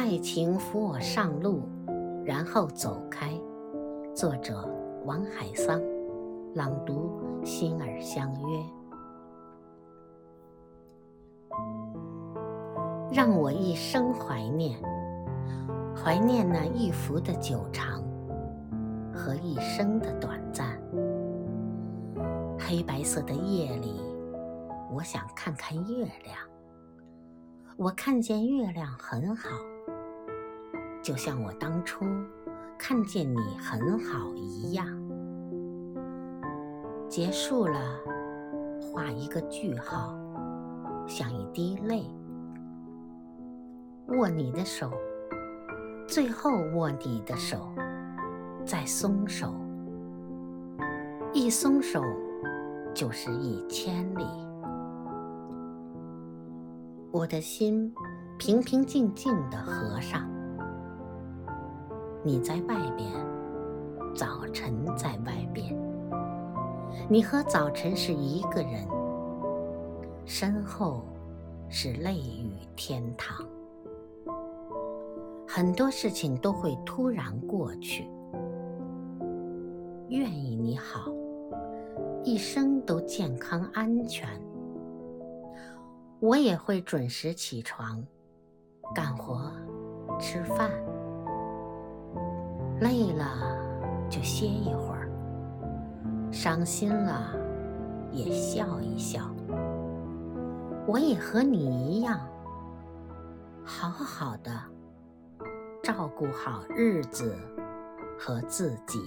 爱情扶我上路，然后走开。作者：王海桑，朗读：心儿相约。让我一生怀念，怀念那一幅的久长和一生的短暂。黑白色的夜里，我想看看月亮。我看见月亮很好。就像我当初看见你很好一样，结束了，画一个句号，像一滴泪。握你的手，最后握你的手，再松手，一松手就是一千里。我的心平平静静地合上。你在外边，早晨在外边，你和早晨是一个人，身后是泪雨天堂。很多事情都会突然过去，愿意你好，一生都健康安全。我也会准时起床，干活，吃饭。累了就歇一会儿，伤心了也笑一笑。我也和你一样，好好的照顾好日子和自己。